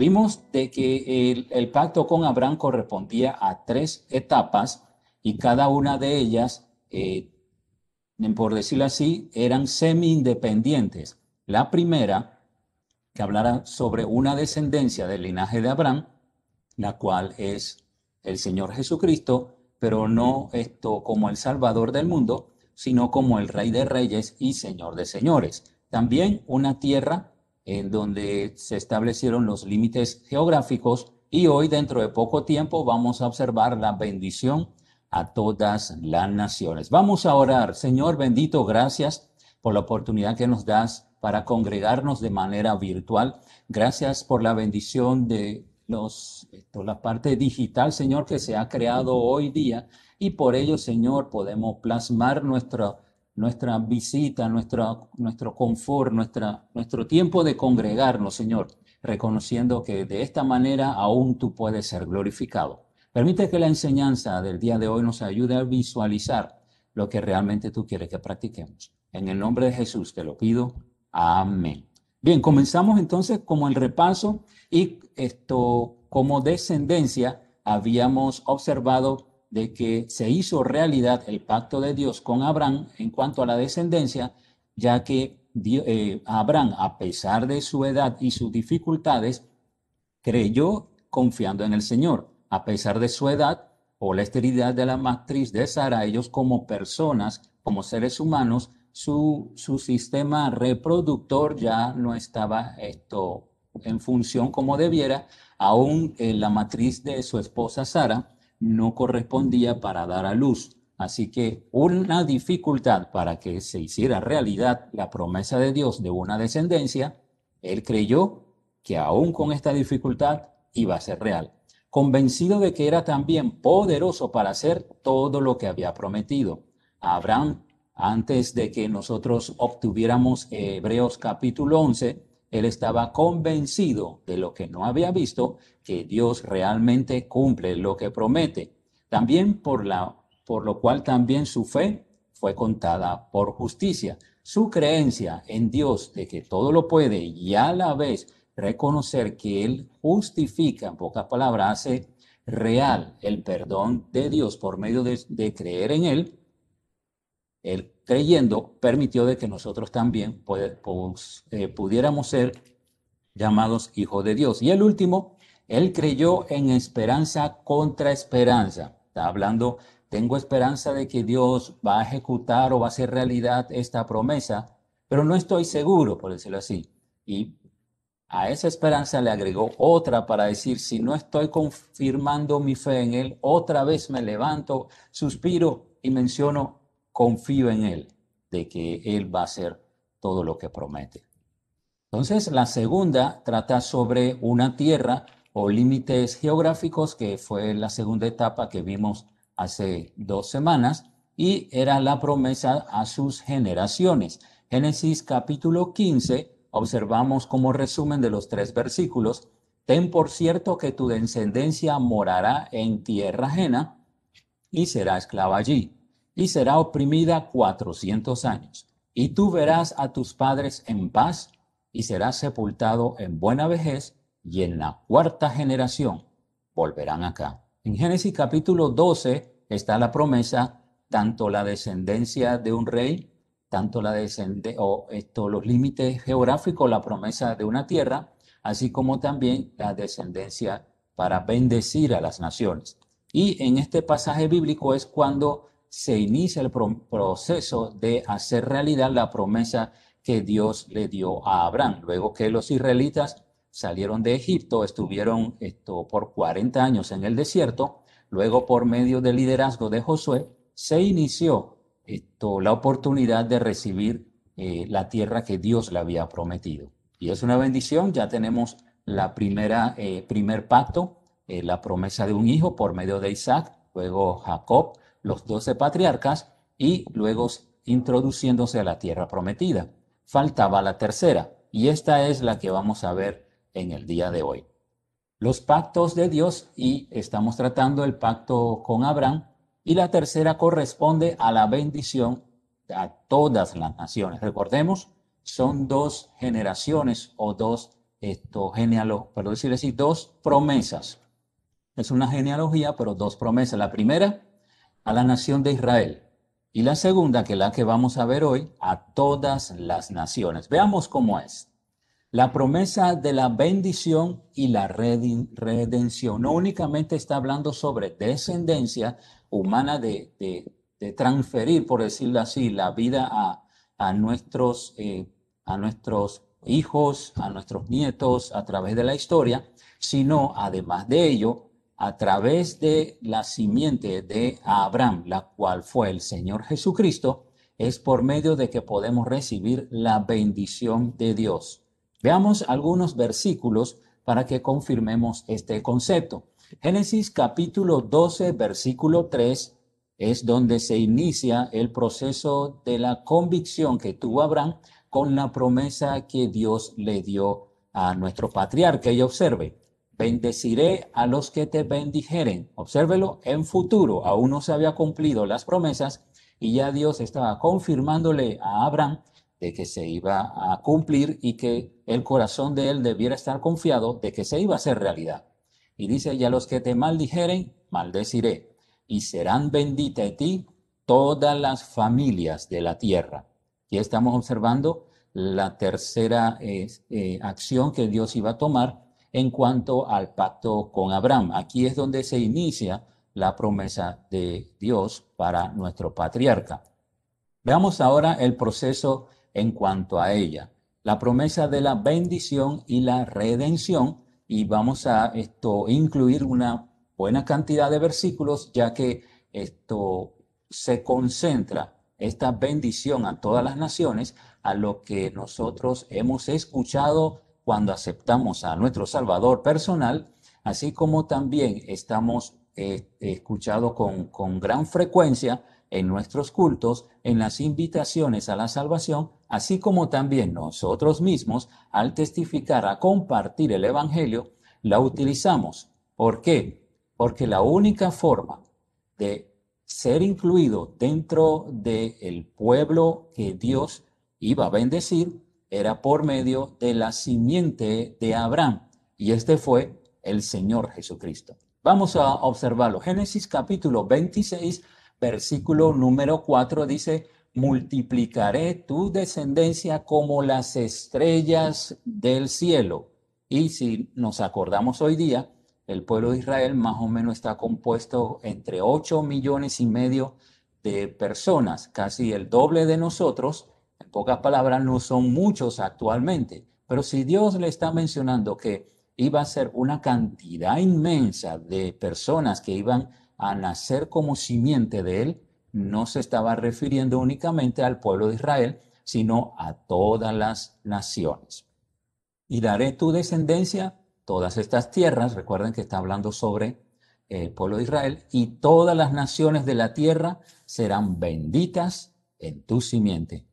vimos de que el, pacto con Abraham correspondía a tres etapas y cada una de ellas, eh, por decirlo así, eran semi-independientes. La primera, que hablara sobre una descendencia del linaje de Abraham, la cual es el Señor Jesucristo, pero no esto como el Salvador del mundo, sino como el Rey de Reyes y Señor de Señores. También una tierra en donde se establecieron los límites geográficos y hoy dentro de poco tiempo vamos a observar la bendición a todas las naciones. Vamos a orar. Señor bendito, gracias por la oportunidad que nos das para congregarnos de manera virtual. Gracias por la bendición de los, la parte digital, Señor, que se ha creado hoy día y por ello, Señor, podemos plasmar nuestra, nuestra visita, nuestro, confort, nuestra, nuestro tiempo de congregarnos, Señor, reconociendo que de esta manera aún tú puedes ser glorificado. Permite que la enseñanza del día de hoy nos ayude a visualizar lo que realmente tú quieres que practiquemos. En el nombre de Jesús te lo pido. Amén. Bien, comenzamos entonces como el repaso y esto como descendencia habíamos observado de que se hizo realidad el pacto de Dios con Abraham en cuanto a la descendencia, ya que eh, Abraham, a pesar de su edad y sus dificultades, creyó confiando en el Señor. A pesar de su edad o la esterilidad de la matriz de Sara, ellos como personas, como seres humanos, su, su sistema reproductor ya no estaba esto en función como debiera, aún la matriz de su esposa Sara no correspondía para dar a luz. Así que una dificultad para que se hiciera realidad la promesa de Dios de una descendencia, él creyó que aún con esta dificultad iba a ser real, convencido de que era también poderoso para hacer todo lo que había prometido. Abraham antes de que nosotros obtuviéramos Hebreos capítulo 11, él estaba convencido de lo que no había visto, que Dios realmente cumple lo que promete. También por, la, por lo cual también su fe fue contada por justicia. Su creencia en Dios de que todo lo puede y a la vez reconocer que Él justifica, en pocas palabras, hace real el perdón de Dios por medio de, creer en Él, él creyendo permitió de que nosotros también eh, pudiéramos ser llamados hijos de Dios. Y el último, él creyó en esperanza contra esperanza. Está hablando, tengo esperanza de que Dios va a ejecutar o va a hacer realidad esta promesa, pero no estoy seguro, por decirlo así. Y a esa esperanza le agregó otra para decir, si no estoy confirmando mi fe en Él, otra vez me levanto, suspiro y menciono confío en Él, de que Él va a hacer todo lo que promete. Entonces, la segunda trata sobre una tierra o límites geográficos, que fue la segunda etapa que vimos hace dos semanas, y era la promesa a sus generaciones. Génesis capítulo 15, observamos como resumen de los tres versículos, ten por cierto que tu descendencia morará en tierra ajena y será esclava allí y será oprimida cuatrocientos años. Y tú verás a tus padres en paz y serás sepultado en buena vejez y en la cuarta generación volverán acá. En Génesis capítulo 12 está la promesa, tanto la descendencia de un rey, tanto la descendencia, o esto, los límites geográficos, la promesa de una tierra, así como también la descendencia para bendecir a las naciones. Y en este pasaje bíblico es cuando se inicia el proceso de hacer realidad la promesa que Dios le dio a Abraham. Luego que los israelitas salieron de Egipto, estuvieron esto por 40 años en el desierto, luego por medio del liderazgo de Josué, se inició esto, la oportunidad de recibir eh, la tierra que Dios le había prometido. Y es una bendición, ya tenemos la primera, eh, primer pacto, eh, la promesa de un hijo por medio de Isaac, luego Jacob, los doce patriarcas y luego introduciéndose a la tierra prometida. Faltaba la tercera y esta es la que vamos a ver en el día de hoy. Los pactos de Dios y estamos tratando el pacto con Abraham y la tercera corresponde a la bendición a todas las naciones. Recordemos, son dos generaciones o dos esto, genealogía, pero decir dos promesas. Es una genealogía, pero dos promesas. La primera, a la nación de Israel. Y la segunda, que es la que vamos a ver hoy, a todas las naciones. Veamos cómo es. La promesa de la bendición y la redención no únicamente está hablando sobre descendencia humana de, transferir, por decirlo así, la vida a, nuestros, eh, a nuestros hijos, a nuestros nietos a través de la historia, sino además de ello, a través de la simiente de Abraham, la cual fue el Señor Jesucristo, es por medio de que podemos recibir la bendición de Dios. Veamos algunos versículos para que confirmemos este concepto. Génesis capítulo 12, versículo 3 es donde se inicia el proceso de la convicción que tuvo Abraham con la promesa que Dios le dio a nuestro patriarca. Y observe, bendeciré a los que te bendijeren. Obsérvelo en futuro, aún no se había cumplido las promesas y ya Dios estaba confirmándole a Abraham de que se iba a cumplir y que el corazón de él debiera estar confiado de que se iba a hacer realidad. Y dice, y a los que te maldijeren, maldeciré, y serán benditas de ti todas las familias de la tierra. Y estamos observando la tercera eh, eh, acción que Dios iba a tomar en cuanto al pacto con Abraham. Aquí es donde se inicia la promesa de Dios para nuestro patriarca. Veamos ahora el proceso en cuanto a ella. La promesa de la bendición y la redención. Y vamos a esto incluir una buena cantidad de versículos, ya que esto se concentra esta bendición a todas las naciones, a lo que nosotros hemos escuchado cuando aceptamos a nuestro Salvador personal, así como también estamos eh, escuchado con, con gran frecuencia en nuestros cultos, en las invitaciones a la salvación, así como también nosotros mismos, al testificar, a compartir el Evangelio, la utilizamos. ¿Por qué? Porque la única forma de ser incluido dentro del pueblo que Dios iba a bendecir era por medio de la simiente de Abraham. Y este fue el Señor Jesucristo. Vamos a observarlo. Génesis capítulo 26 versículo número 4 dice, multiplicaré tu descendencia como las estrellas del cielo. Y si nos acordamos hoy día, el pueblo de Israel más o menos está compuesto entre 8 millones y medio de personas, casi el doble de nosotros. En pocas palabras, no son muchos actualmente. Pero si Dios le está mencionando que iba a ser una cantidad inmensa de personas que iban a nacer como simiente de él, no se estaba refiriendo únicamente al pueblo de Israel, sino a todas las naciones. Y daré tu descendencia todas estas tierras, recuerden que está hablando sobre el pueblo de Israel, y todas las naciones de la tierra serán benditas en tu simiente.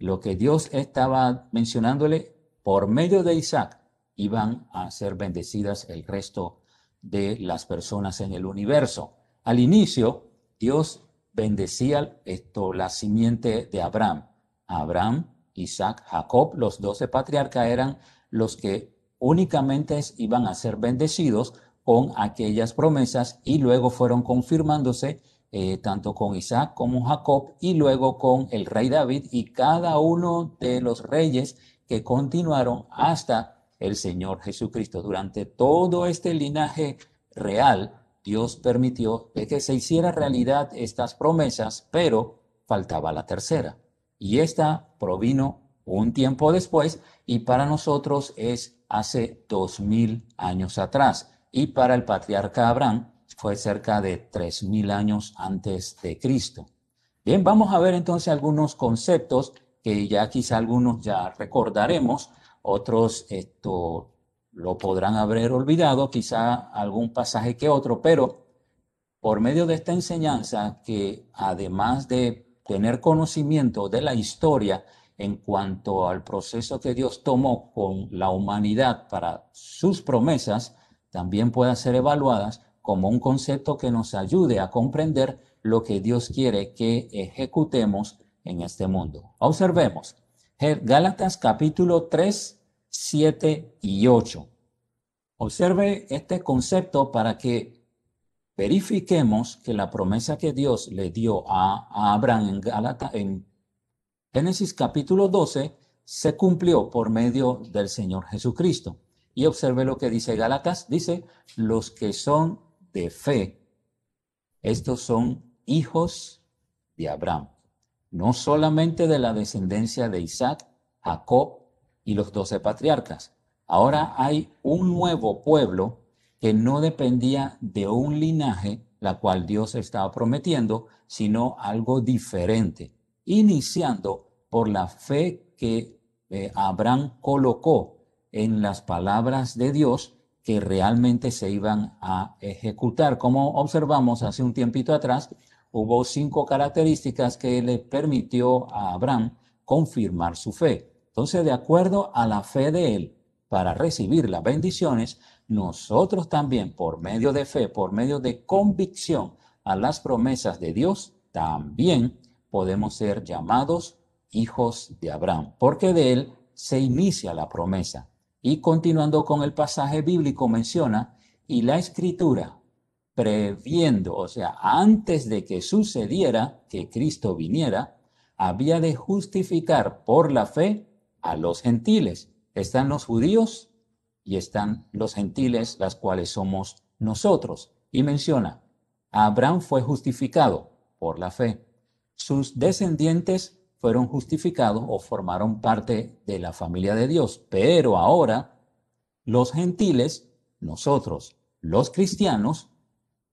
Lo que Dios estaba mencionándole por medio de Isaac, iban a ser bendecidas el resto de las personas en el universo. Al inicio, Dios bendecía esto, la simiente de Abraham. Abraham, Isaac, Jacob, los doce patriarcas eran los que únicamente iban a ser bendecidos con aquellas promesas y luego fueron confirmándose eh, tanto con Isaac como Jacob y luego con el rey David y cada uno de los reyes que continuaron hasta el Señor Jesucristo. Durante todo este linaje real, Dios permitió que se hiciera realidad estas promesas, pero faltaba la tercera. Y esta provino un tiempo después y para nosotros es hace dos mil años atrás. Y para el patriarca Abraham fue cerca de tres mil años antes de Cristo. Bien, vamos a ver entonces algunos conceptos que ya quizá algunos ya recordaremos, otros esto lo podrán haber olvidado, quizá algún pasaje que otro, pero por medio de esta enseñanza que además de tener conocimiento de la historia en cuanto al proceso que Dios tomó con la humanidad para sus promesas, también puedan ser evaluadas como un concepto que nos ayude a comprender lo que Dios quiere que ejecutemos en este mundo. Observemos. Gálatas capítulo 3, 7 y 8. Observe este concepto para que verifiquemos que la promesa que Dios le dio a, Abraham en, en Génesis capítulo 12 se cumplió por medio del Señor Jesucristo. Y observe lo que dice Gálatas, dice, los que son de fe, estos son hijos de Abraham, no solamente de la descendencia de Isaac, Jacob y los doce patriarcas. Ahora hay un nuevo pueblo que no dependía de un linaje, la cual Dios estaba prometiendo, sino algo diferente, iniciando por la fe que eh, Abraham colocó en las palabras de Dios que realmente se iban a ejecutar. Como observamos hace un tiempito atrás, hubo cinco características que le permitió a Abraham confirmar su fe. Entonces, de acuerdo a la fe de él para recibir las bendiciones, nosotros también, por medio de fe, por medio de convicción a las promesas de Dios, también podemos ser llamados hijos de Abraham, porque de él se inicia la promesa. Y continuando con el pasaje bíblico menciona, y la escritura, previendo, o sea, antes de que sucediera que Cristo viniera, había de justificar por la fe a los gentiles. Están los judíos y están los gentiles, las cuales somos nosotros. Y menciona, Abraham fue justificado por la fe. Sus descendientes fueron justificados o formaron parte de la familia de Dios. Pero ahora los gentiles, nosotros, los cristianos,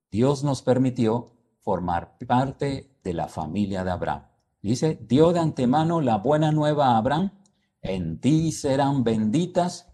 Dios nos permitió formar parte de la familia de Abraham. Dice, dio de antemano la buena nueva a Abraham, en ti serán benditas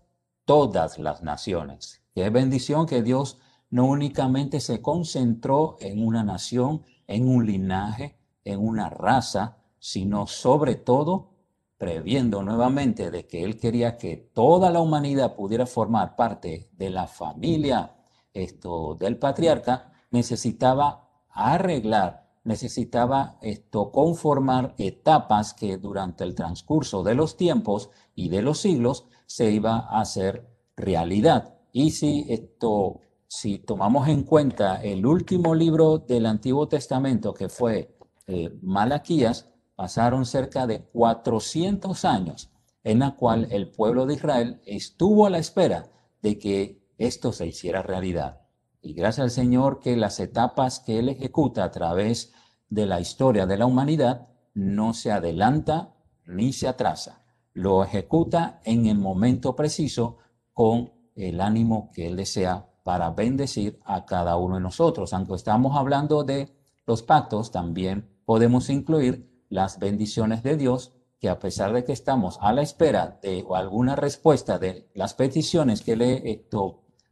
todas las naciones. Qué bendición que Dios no únicamente se concentró en una nación, en un linaje, en una raza, sino sobre todo previendo nuevamente de que él quería que toda la humanidad pudiera formar parte de la familia esto, del patriarca, necesitaba arreglar, necesitaba esto, conformar etapas que durante el transcurso de los tiempos y de los siglos se iba a hacer realidad. Y si esto, si tomamos en cuenta el último libro del Antiguo Testamento que fue eh, Malaquías, pasaron cerca de 400 años en la cual el pueblo de Israel estuvo a la espera de que esto se hiciera realidad. Y gracias al Señor que las etapas que Él ejecuta a través de la historia de la humanidad no se adelanta ni se atrasa. Lo ejecuta en el momento preciso con el ánimo que Él desea para bendecir a cada uno de nosotros. Aunque estamos hablando de los pactos, también podemos incluir las bendiciones de Dios, que a pesar de que estamos a la espera de alguna respuesta de las peticiones que le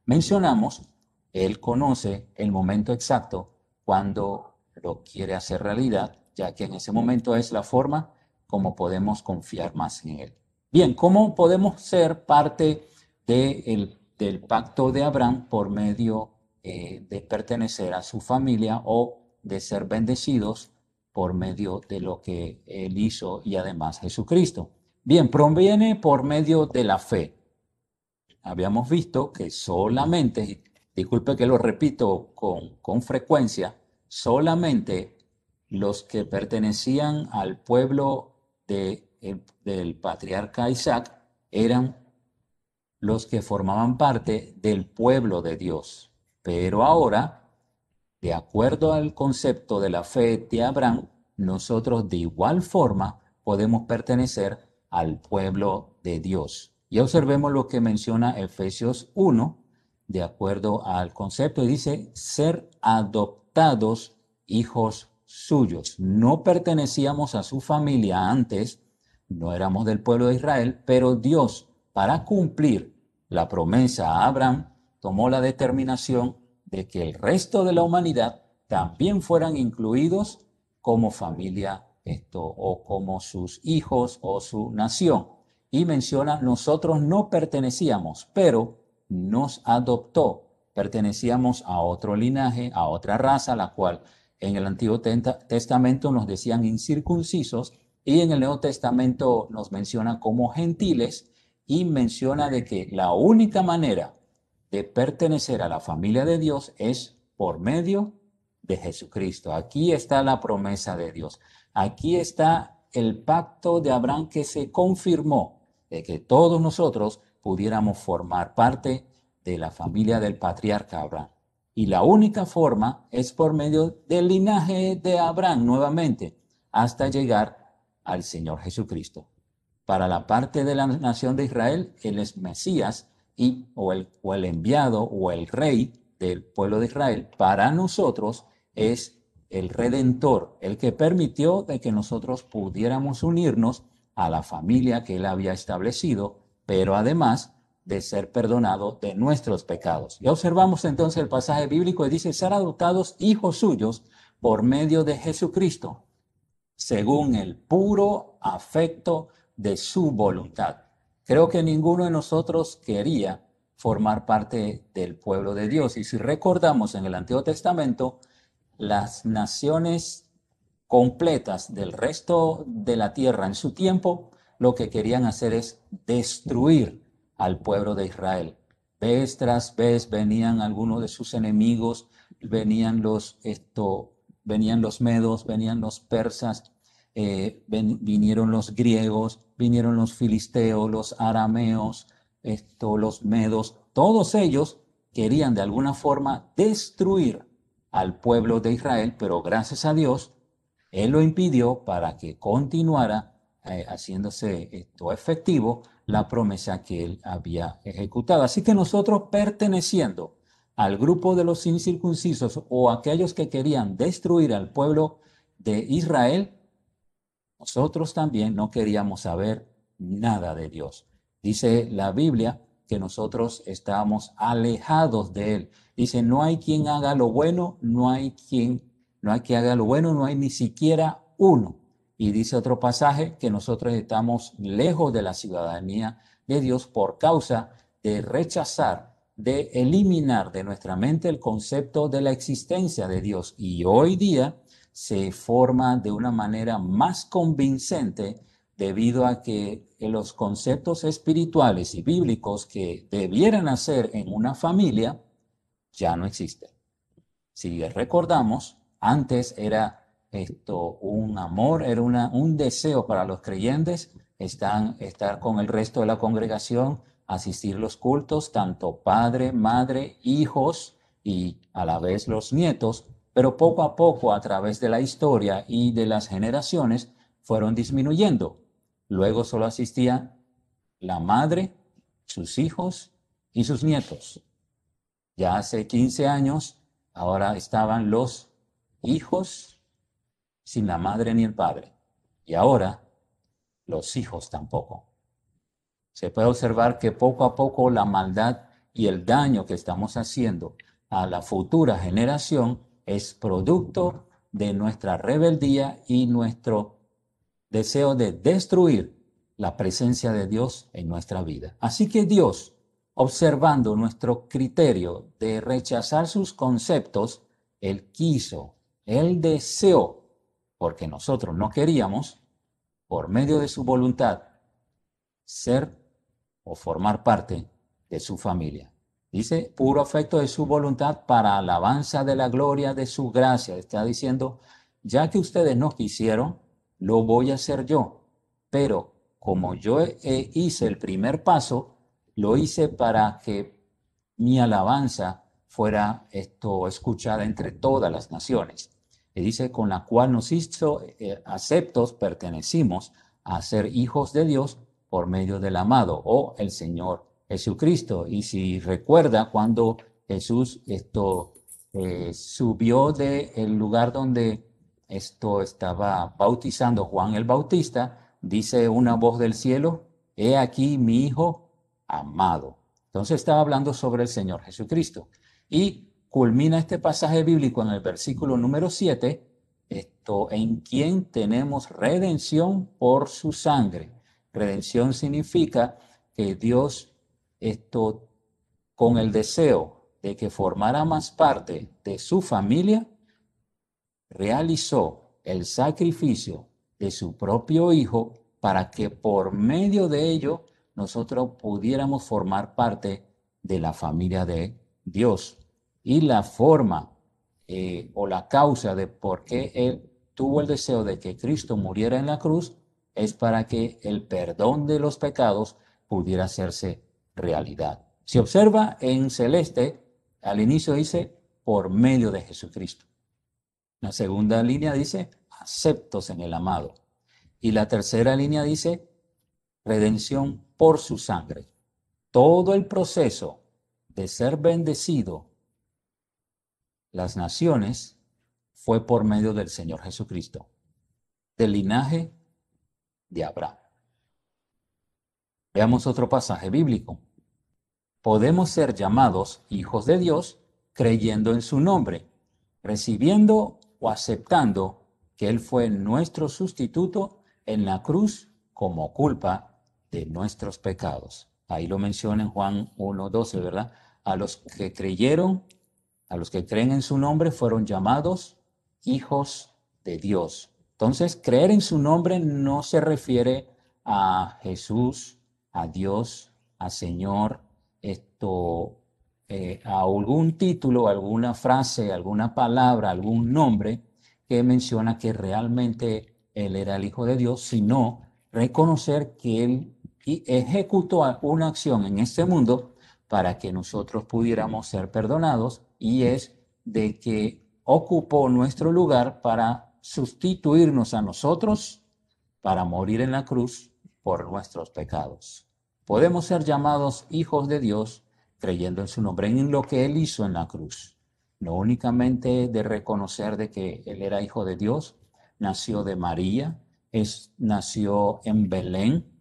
mencionamos, Él conoce el momento exacto cuando lo quiere hacer realidad, ya que en ese momento es la forma como podemos confiar más en Él. Bien, ¿cómo podemos ser parte de del pacto de Abraham por medio eh, de pertenecer a su familia o de ser bendecidos por medio de lo que Él hizo y además Jesucristo. Bien, proviene por medio de la fe. Habíamos visto que solamente, disculpe que lo repito con, con frecuencia, solamente los que pertenecían al pueblo de, del patriarca Isaac eran los que formaban parte del pueblo de Dios. Pero ahora de acuerdo al concepto de la fe de Abraham, nosotros de igual forma podemos pertenecer al pueblo de Dios. Y observemos lo que menciona Efesios 1, de acuerdo al concepto, y dice ser adoptados hijos suyos. No pertenecíamos a su familia antes, no éramos del pueblo de Israel, pero Dios, para cumplir la promesa a Abraham, tomó la determinación de que el resto de la humanidad también fueran incluidos como familia esto o como sus hijos o su nación. Y menciona, nosotros no pertenecíamos, pero nos adoptó. Pertenecíamos a otro linaje, a otra raza, la cual en el Antiguo Testamento nos decían incircuncisos y en el Nuevo Testamento nos menciona como gentiles y menciona de que la única manera de pertenecer a la familia de Dios es por medio de Jesucristo. Aquí está la promesa de Dios. Aquí está el pacto de Abraham que se confirmó de que todos nosotros pudiéramos formar parte de la familia del patriarca Abraham. Y la única forma es por medio del linaje de Abraham nuevamente, hasta llegar al Señor Jesucristo. Para la parte de la nación de Israel, Él es Mesías y, o, el, o el enviado o el rey del pueblo de Israel. Para nosotros es el redentor, el que permitió de que nosotros pudiéramos unirnos a la familia que Él había establecido, pero además de ser perdonado de nuestros pecados. Y observamos entonces el pasaje bíblico y dice, ser adoptados hijos suyos por medio de Jesucristo, según el puro afecto de su voluntad. Creo que ninguno de nosotros quería formar parte del pueblo de Dios. Y si recordamos en el Antiguo Testamento, las naciones completas del resto de la tierra en su tiempo, lo que querían hacer es destruir al pueblo de Israel. Vez tras vez venían algunos de sus enemigos, venían los, esto, venían los medos, venían los persas, eh, vinieron los griegos, vinieron los filisteos, los arameos, esto, los medos, todos ellos querían de alguna forma destruir al pueblo de Israel, pero gracias a Dios, Él lo impidió para que continuara eh, haciéndose esto efectivo la promesa que él había ejecutado. Así que nosotros perteneciendo al grupo de los incircuncisos o aquellos que querían destruir al pueblo de Israel, nosotros también no queríamos saber nada de Dios. Dice la Biblia que nosotros estábamos alejados de él. Dice, no hay quien haga lo bueno, no hay quien, no hay que haga lo bueno, no hay ni siquiera uno. Y dice otro pasaje que nosotros estamos lejos de la ciudadanía de Dios por causa de rechazar, de eliminar de nuestra mente el concepto de la existencia de Dios. Y hoy día se forma de una manera más convincente debido a que los conceptos espirituales y bíblicos que debieran hacer en una familia ya no existen. Si recordamos, antes era esto, un amor, era una, un deseo para los creyentes están, estar con el resto de la congregación, asistir los cultos, tanto padre, madre, hijos y a la vez los nietos, pero poco a poco a través de la historia y de las generaciones fueron disminuyendo. Luego solo asistía la madre, sus hijos y sus nietos. Ya hace 15 años, ahora estaban los hijos sin la madre ni el padre. Y ahora los hijos tampoco. Se puede observar que poco a poco la maldad y el daño que estamos haciendo a la futura generación es producto de nuestra rebeldía y nuestro deseo de destruir la presencia de Dios en nuestra vida. Así que Dios, observando nuestro criterio de rechazar sus conceptos, Él quiso, Él deseó porque nosotros no queríamos, por medio de su voluntad, ser o formar parte de su familia. Dice, puro afecto de su voluntad para alabanza de la gloria de su gracia. Está diciendo, ya que ustedes no quisieron, lo voy a hacer yo. Pero como yo hice el primer paso, lo hice para que mi alabanza fuera esto escuchada entre todas las naciones y dice, con la cual nos hizo eh, aceptos, pertenecimos a ser hijos de Dios por medio del amado o el Señor Jesucristo. Y si recuerda cuando Jesús esto eh, subió del el lugar donde esto estaba bautizando Juan el Bautista, dice una voz del cielo, he aquí mi hijo amado. Entonces estaba hablando sobre el Señor Jesucristo. Y culmina este pasaje bíblico en el versículo número 7, esto, en quien tenemos redención por su sangre. Redención significa que Dios, esto, con el deseo de que formara más parte de su familia, realizó el sacrificio de su propio Hijo para que por medio de ello nosotros pudiéramos formar parte de la familia de Dios. Y la forma eh, o la causa de por qué Él tuvo el deseo de que Cristo muriera en la cruz es para que el perdón de los pecados pudiera hacerse realidad. Si observa en celeste, al inicio dice, por medio de Jesucristo. La segunda línea dice, aceptos en el amado. Y la tercera línea dice, redención por su sangre. Todo el proceso de ser bendecido las naciones fue por medio del Señor Jesucristo, del linaje de Abraham. Veamos otro pasaje bíblico. Podemos ser llamados hijos de Dios creyendo en su nombre, recibiendo o aceptando que Él fue nuestro sustituto en la cruz como culpa de nuestros pecados. Ahí lo menciona en Juan 1.12, ¿verdad? A los que creyeron, a los que creen en su nombre, fueron llamados hijos de Dios. Entonces, creer en su nombre no se refiere a Jesús, a Dios, a Señor, esto, eh, a algún título, alguna frase, alguna palabra, algún nombre que menciona que realmente Él era el Hijo de Dios, sino reconocer que Él ejecutó una acción en este mundo para que nosotros pudiéramos ser perdonados y es de que ocupó nuestro lugar para sustituirnos a nosotros para morir en la cruz por nuestros pecados. Podemos ser llamados hijos de Dios creyendo en su nombre, en lo que Él hizo en la cruz. No únicamente de reconocer de que Él era hijo de Dios, nació de María, es, nació en Belén,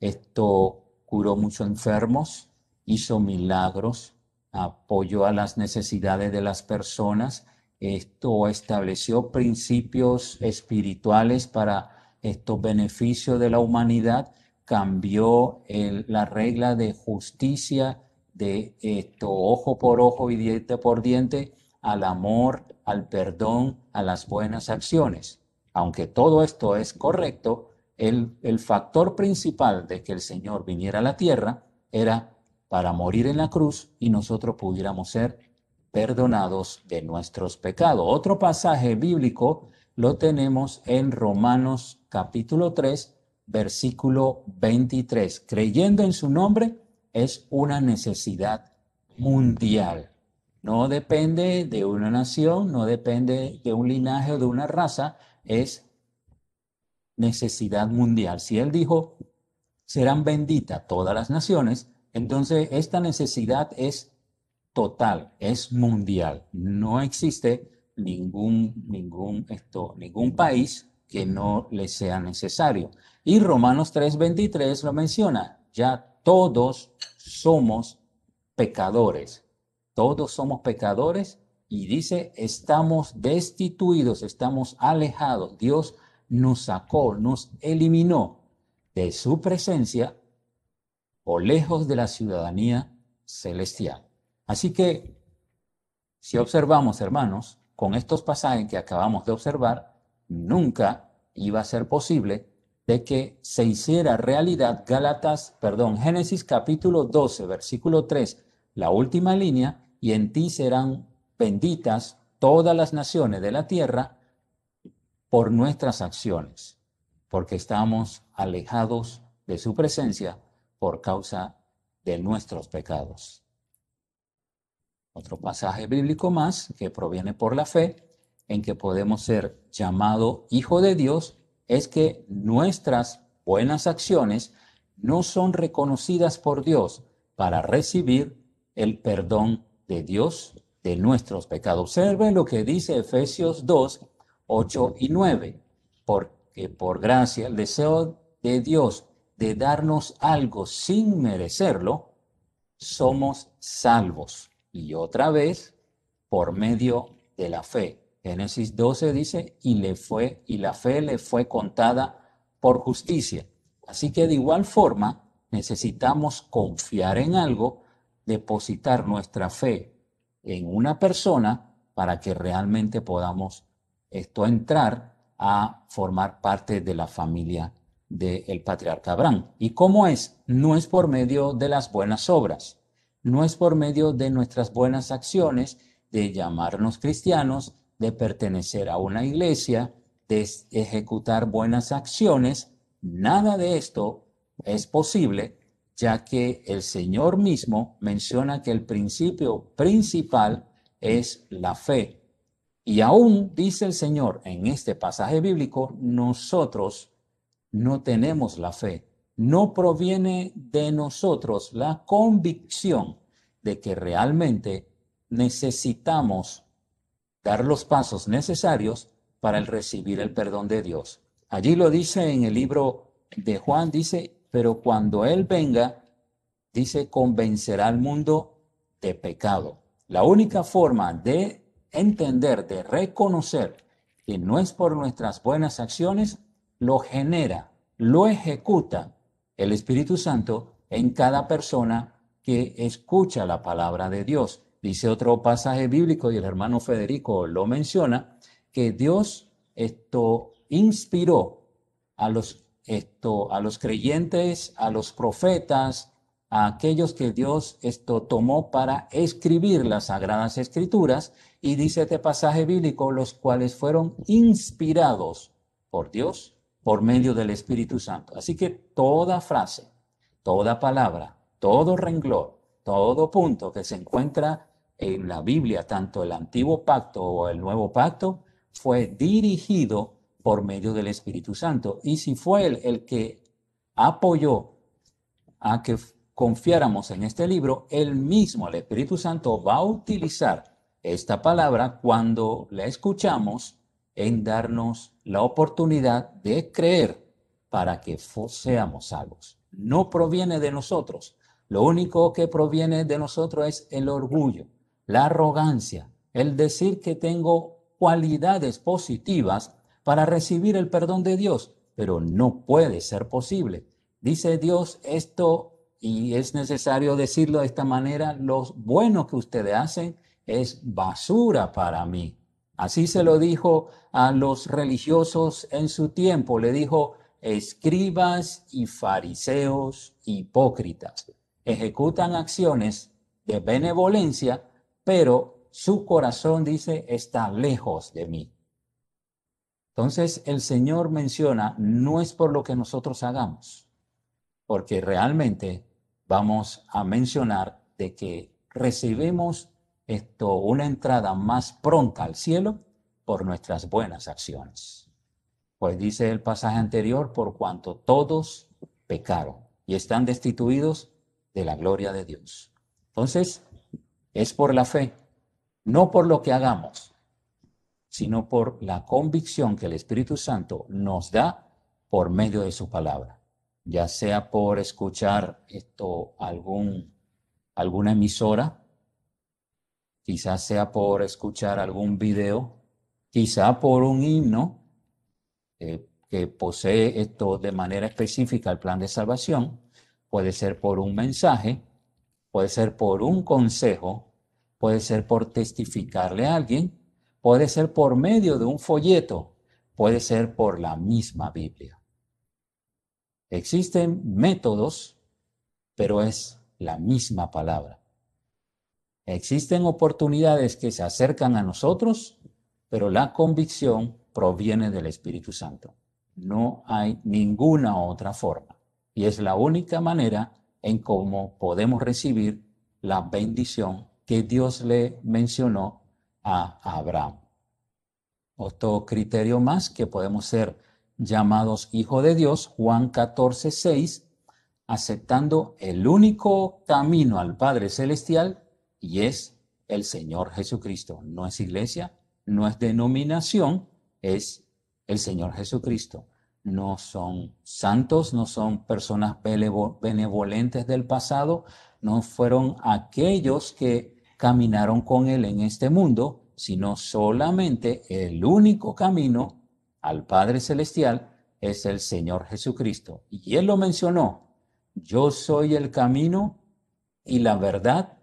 esto curó muchos enfermos, hizo milagros, apoyó a las necesidades de las personas, esto estableció principios espirituales para estos beneficios de la humanidad, cambió la regla de justicia de esto ojo por ojo y diente por diente al amor, al perdón, a las buenas acciones. Aunque todo esto es correcto, el, el factor principal de que el Señor viniera a la tierra era para morir en la cruz y nosotros pudiéramos ser perdonados de nuestros pecados. Otro pasaje bíblico lo tenemos en Romanos capítulo 3, versículo 23. Creyendo en su nombre es una necesidad mundial. No depende de una nación, no depende de un linaje o de una raza, es necesidad mundial. Si Él dijo, serán benditas todas las naciones, entonces esta necesidad es total, es mundial. No existe ningún, ningún, esto, ningún país que no le sea necesario. Y Romanos 3:23 lo menciona, ya todos somos pecadores, todos somos pecadores y dice, estamos destituidos, estamos alejados. Dios nos sacó, nos eliminó de su presencia o lejos de la ciudadanía celestial. Así que, si observamos, hermanos, con estos pasajes que acabamos de observar, nunca iba a ser posible de que se hiciera realidad Gálatas, perdón, Génesis capítulo 12, versículo 3, la última línea, y en ti serán benditas todas las naciones de la tierra por nuestras acciones, porque estamos alejados de su presencia por causa de nuestros pecados. Otro pasaje bíblico más que proviene por la fe, en que podemos ser llamado hijo de Dios, es que nuestras buenas acciones no son reconocidas por Dios para recibir el perdón de Dios de nuestros pecados. Observen lo que dice Efesios 2, 8 y 9, porque por gracia el deseo de Dios de darnos algo sin merecerlo, somos salvos y otra vez por medio de la fe. Génesis 12 dice, y le fue, y la fe le fue contada por justicia. Así que de igual forma necesitamos confiar en algo, depositar nuestra fe en una persona para que realmente podamos esto entrar a formar parte de la familia del patriarca Abraham. ¿Y cómo es? No es por medio de las buenas obras, no es por medio de nuestras buenas acciones, de llamarnos cristianos, de pertenecer a una iglesia, de ejecutar buenas acciones. Nada de esto es posible, ya que el Señor mismo menciona que el principio principal es la fe. Y aún dice el Señor en este pasaje bíblico, nosotros no tenemos la fe. No proviene de nosotros la convicción de que realmente necesitamos dar los pasos necesarios para el recibir el perdón de Dios. Allí lo dice en el libro de Juan, dice, pero cuando Él venga, dice, convencerá al mundo de pecado. La única forma de entender, de reconocer que no es por nuestras buenas acciones, lo genera, lo ejecuta el Espíritu Santo en cada persona que escucha la palabra de Dios. Dice otro pasaje bíblico y el hermano Federico lo menciona, que Dios esto inspiró a los, esto, a los creyentes, a los profetas, a aquellos que Dios esto tomó para escribir las sagradas escrituras y dice este pasaje bíblico, los cuales fueron inspirados por Dios por medio del Espíritu Santo. Así que toda frase, toda palabra, todo renglón, todo punto que se encuentra en la Biblia, tanto el antiguo pacto o el nuevo pacto, fue dirigido por medio del Espíritu Santo. Y si fue él el que apoyó a que confiáramos en este libro, él mismo, el Espíritu Santo, va a utilizar esta palabra cuando la escuchamos en darnos la oportunidad de creer para que seamos salvos. No proviene de nosotros. Lo único que proviene de nosotros es el orgullo, la arrogancia, el decir que tengo cualidades positivas para recibir el perdón de Dios, pero no puede ser posible. Dice Dios esto y es necesario decirlo de esta manera, lo bueno que ustedes hacen es basura para mí. Así se lo dijo a los religiosos en su tiempo, le dijo, escribas y fariseos hipócritas. Ejecutan acciones de benevolencia, pero su corazón dice, está lejos de mí. Entonces el Señor menciona, no es por lo que nosotros hagamos, porque realmente vamos a mencionar de que recibimos esto una entrada más pronta al cielo por nuestras buenas acciones. Pues dice el pasaje anterior, por cuanto todos pecaron y están destituidos de la gloria de Dios. Entonces, es por la fe, no por lo que hagamos, sino por la convicción que el Espíritu Santo nos da por medio de su palabra ya sea por escuchar esto algún alguna emisora, quizás sea por escuchar algún video, quizá por un himno eh, que posee esto de manera específica el plan de salvación, puede ser por un mensaje, puede ser por un consejo, puede ser por testificarle a alguien, puede ser por medio de un folleto, puede ser por la misma Biblia. Existen métodos, pero es la misma palabra. Existen oportunidades que se acercan a nosotros, pero la convicción proviene del Espíritu Santo. No hay ninguna otra forma. Y es la única manera en cómo podemos recibir la bendición que Dios le mencionó a Abraham. Otro criterio más que podemos ser llamados Hijo de Dios, Juan 14, 6, aceptando el único camino al Padre Celestial y es el Señor Jesucristo. No es iglesia, no es denominación, es el Señor Jesucristo. No son santos, no son personas benevolentes del pasado, no fueron aquellos que caminaron con Él en este mundo, sino solamente el único camino al Padre Celestial es el Señor Jesucristo. Y Él lo mencionó, yo soy el camino y la verdad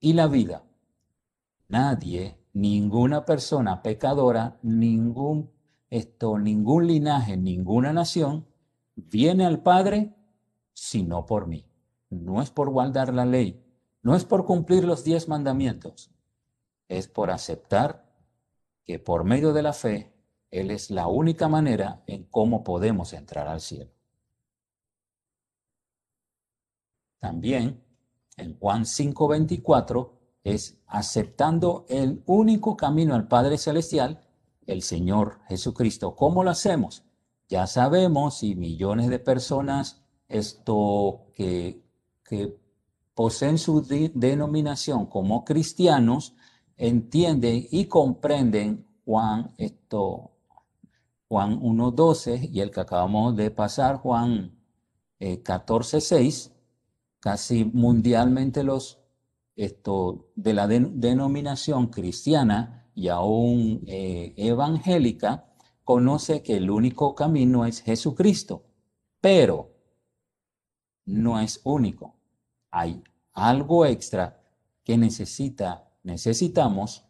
y la vida. Nadie, ninguna persona pecadora, ningún esto, ningún linaje, ninguna nación viene al Padre sino por mí. No es por guardar la ley, no es por cumplir los diez mandamientos, es por aceptar que por medio de la fe Él es la única manera en cómo podemos entrar al cielo. También en Juan 5:24 es aceptando el único camino al Padre Celestial, el Señor Jesucristo. ¿Cómo lo hacemos? Ya sabemos y millones de personas esto que, que poseen su denominación como cristianos entienden y comprenden Juan esto Juan 1.12 y el que acabamos de pasar, Juan 14.6, eh, casi mundialmente los esto, de la denominación cristiana y aún eh, evangélica, conoce que el único camino es Jesucristo, pero no es único. Hay algo extra que necesita, necesitamos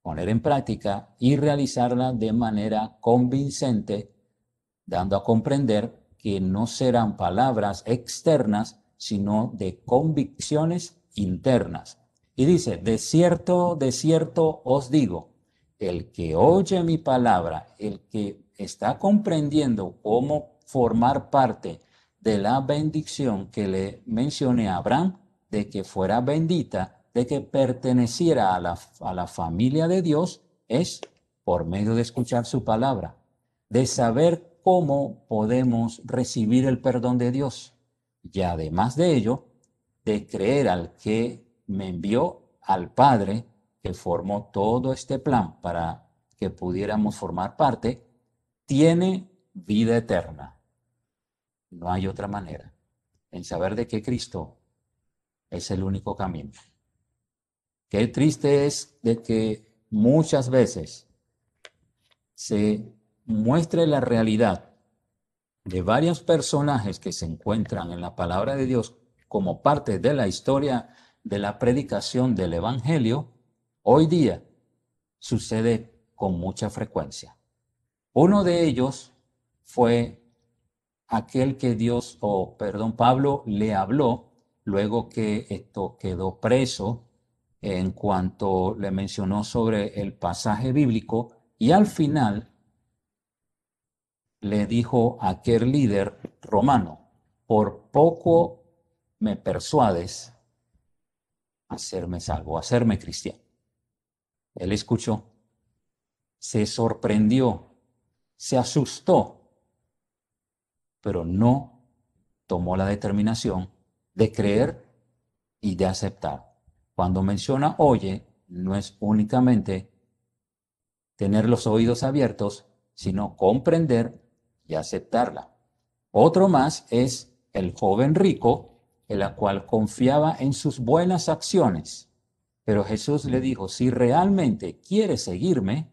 poner en práctica y realizarla de manera convincente, dando a comprender que no serán palabras externas, sino de convicciones internas. Y dice, de cierto, de cierto os digo, el que oye mi palabra, el que está comprendiendo cómo formar parte de la bendición que le mencioné a Abraham, de que fuera bendita, de que perteneciera a la, a la familia de Dios, es por medio de escuchar su palabra, de saber cómo podemos recibir el perdón de Dios. Y además de ello, de creer al que me envió al Padre, que formó todo este plan para que pudiéramos formar parte, tiene vida eterna. No hay otra manera en saber de que Cristo es el único camino. Qué triste es de que muchas veces se muestre la realidad de varios personajes que se encuentran en la palabra de Dios como parte de la historia de la predicación del Evangelio, hoy día sucede con mucha frecuencia. Uno de ellos fue aquel que Dios, o perdón, Pablo le habló luego que esto quedó preso en cuanto le mencionó sobre el pasaje bíblico y al final le dijo a aquel líder romano, por poco me persuades a hacerme salvo, a hacerme cristiano. Él escuchó, se sorprendió, se asustó, pero no tomó la determinación de creer y de aceptar. Cuando menciona oye, no es únicamente tener los oídos abiertos, sino comprender y aceptarla. Otro más es el joven rico en la cual confiaba en sus buenas acciones. Pero Jesús le dijo, si realmente quieres seguirme,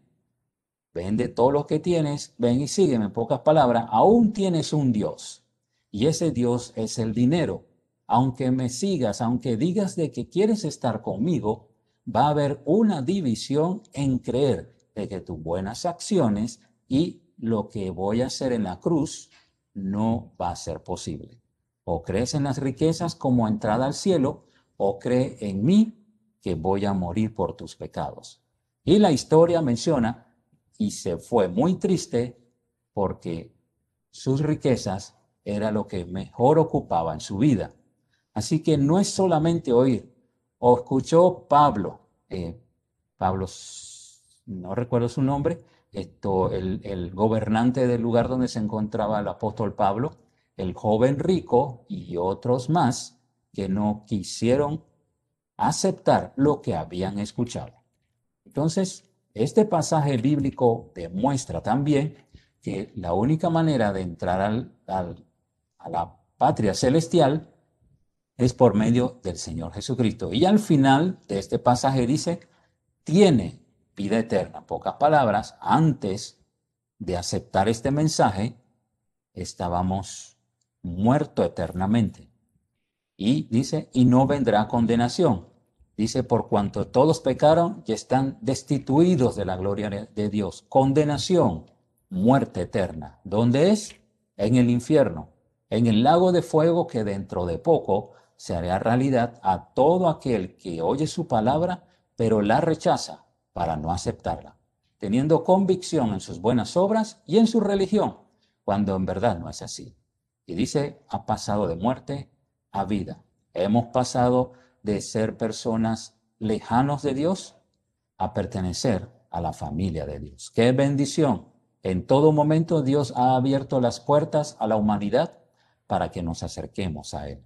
vende todo lo que tienes, ven y sígueme. En pocas palabras, aún tienes un Dios. Y ese Dios es el dinero. Aunque me sigas, aunque digas de que quieres estar conmigo, va a haber una división en creer de que tus buenas acciones y lo que voy a hacer en la cruz no va a ser posible. O crees en las riquezas como entrada al cielo, o cree en mí que voy a morir por tus pecados. Y la historia menciona, y se fue muy triste porque sus riquezas era lo que mejor ocupaba en su vida. Así que no es solamente oír. O escuchó Pablo, eh, Pablo, no recuerdo su nombre, esto, el, el gobernante del lugar donde se encontraba el apóstol Pablo, el joven rico y otros más que no quisieron aceptar lo que habían escuchado. Entonces, este pasaje bíblico demuestra también que la única manera de entrar al, a la patria celestial es por medio del Señor Jesucristo. Y al final de este pasaje dice, tiene vida eterna. pocas palabras, antes de aceptar este mensaje, estábamos muerto eternamente. Y dice, y no vendrá condenación. Dice, por cuanto todos pecaron y están destituidos de la gloria de Dios. Condenación, muerte eterna. ¿Dónde es? en el infierno, en el lago de fuego que dentro de poco se hará realidad a todo aquel que oye su palabra, pero la rechaza para no aceptarla, teniendo convicción en sus buenas obras y en su religión, cuando en verdad no es así. Y dice, ha pasado de muerte a vida. Hemos pasado de ser personas lejanos de Dios a pertenecer a la familia de Dios. Qué bendición. En todo momento Dios ha abierto las puertas a la humanidad para que nos acerquemos a Él.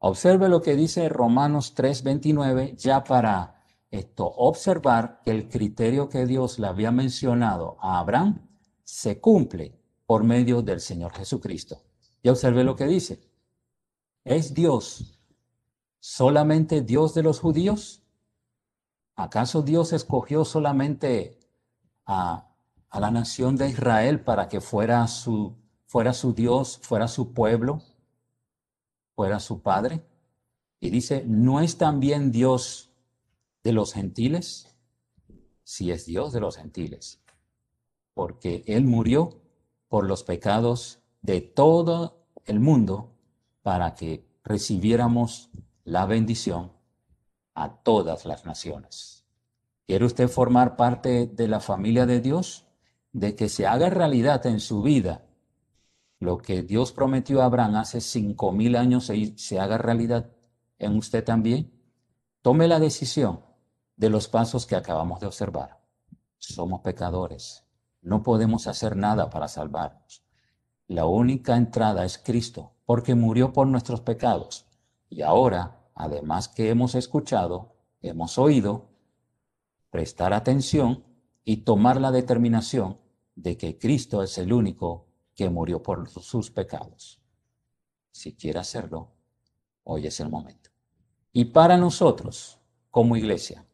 Observe lo que dice Romanos 3:29 ya para esto observar que el criterio que Dios le había mencionado a Abraham se cumple por medio del Señor Jesucristo. Y observe lo que dice. ¿Es Dios solamente Dios de los judíos? ¿Acaso Dios escogió solamente a, a la nación de Israel para que fuera su, fuera su Dios, fuera su pueblo, fuera su Padre? Y dice, ¿no es también Dios de los gentiles? Sí es Dios de los gentiles, porque Él murió por los pecados de todo el mundo para que recibiéramos la bendición a todas las naciones. ¿Quiere usted formar parte de la familia de Dios? De que se haga realidad en su vida lo que Dios prometió a Abraham hace cinco mil años y se haga realidad en usted también. Tome la decisión de los pasos que acabamos de observar. Somos pecadores. No podemos hacer nada para salvarnos. La única entrada es Cristo, porque murió por nuestros pecados. Y ahora, además que hemos escuchado, hemos oído, prestar atención y tomar la determinación de que Cristo es el único que murió por sus pecados. Si quiere hacerlo, hoy es el momento. Y para nosotros, como iglesia,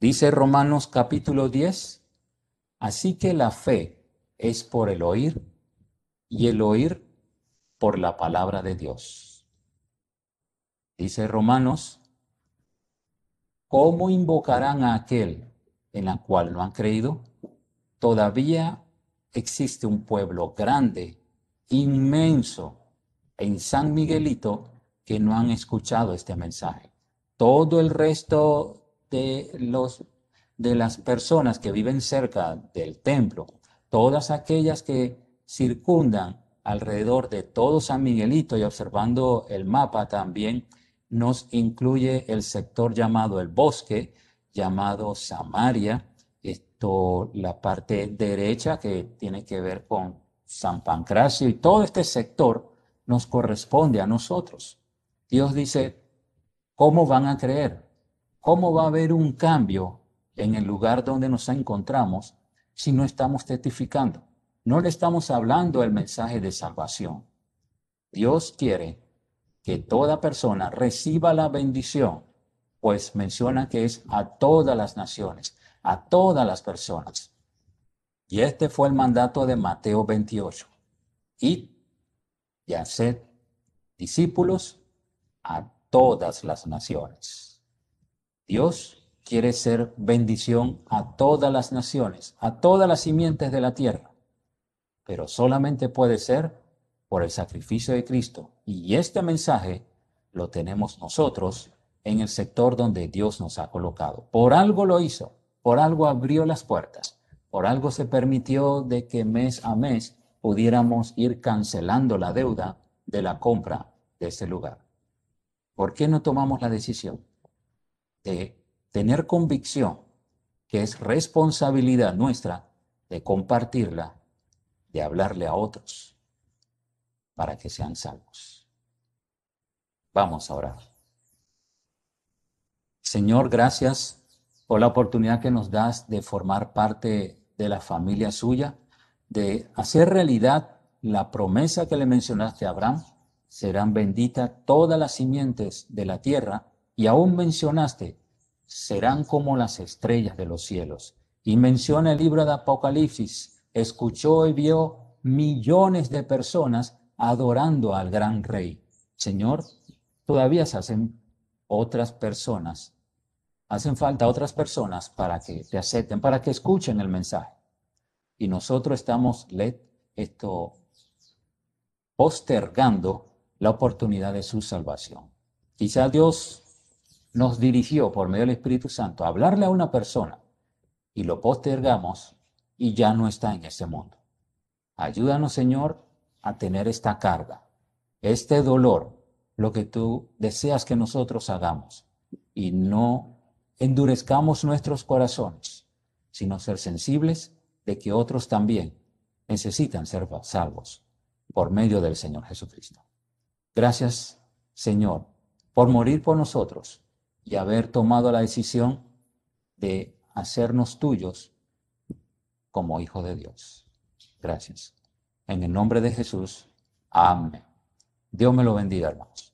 dice Romanos capítulo 10, así que la fe es por el oír y el oír por la palabra de Dios. Dice Romanos, ¿cómo invocarán a aquel en la cual no han creído? Todavía existe un pueblo grande, inmenso, en San Miguelito, que no han escuchado este mensaje. Todo el resto de, los, de las personas que viven cerca del templo, todas aquellas que circundan alrededor de todo San Miguelito y observando el mapa también nos incluye el sector llamado el bosque, llamado Samaria, esto la parte derecha que tiene que ver con San Pancracio y todo este sector nos corresponde a nosotros. Dios dice, ¿cómo van a creer? ¿Cómo va a haber un cambio en el lugar donde nos encontramos si no estamos testificando? No le estamos hablando el mensaje de salvación. Dios quiere que toda persona reciba la bendición, pues menciona que es a todas las naciones, a todas las personas. Y este fue el mandato de Mateo 28. Y, y hacer discípulos a todas las naciones. Dios quiere ser bendición a todas las naciones, a todas las simientes de la tierra pero solamente puede ser por el sacrificio de Cristo. Y este mensaje lo tenemos nosotros en el sector donde Dios nos ha colocado. Por algo lo hizo, por algo abrió las puertas, por algo se permitió de que mes a mes pudiéramos ir cancelando la deuda de la compra de ese lugar. ¿Por qué no tomamos la decisión de tener convicción que es responsabilidad nuestra de compartirla de hablarle a otros para que sean salvos. Vamos a orar. Señor, gracias por la oportunidad que nos das de formar parte de la familia suya, de hacer realidad la promesa que le mencionaste a Abraham. Serán benditas todas las simientes de la tierra y aún mencionaste, serán como las estrellas de los cielos. Y menciona el libro de Apocalipsis, escuchó y vio millones de personas adorando al gran rey. Señor, todavía se hacen otras personas, hacen falta otras personas para que te acepten, para que escuchen el mensaje. y nosotros estamos esto, postergando la oportunidad de su salvación. Quizá Dios nos dirigió por medio del Espíritu Santo a hablarle a una persona y lo postergamos y ya no está en ese mundo. Ayúdanos, Señor, a tener esta carga, este dolor, lo que tú deseas que nosotros hagamos y no endurezcamos nuestros corazones, sino ser sensibles de que otros también necesitan ser salvos por medio del Señor Jesucristo. Gracias, Señor, por morir por nosotros y haber tomado la decisión de hacernos tuyos como hijo de Dios. Gracias. En el nombre de Jesús. Amén. Dios me lo bendiga, hermanos.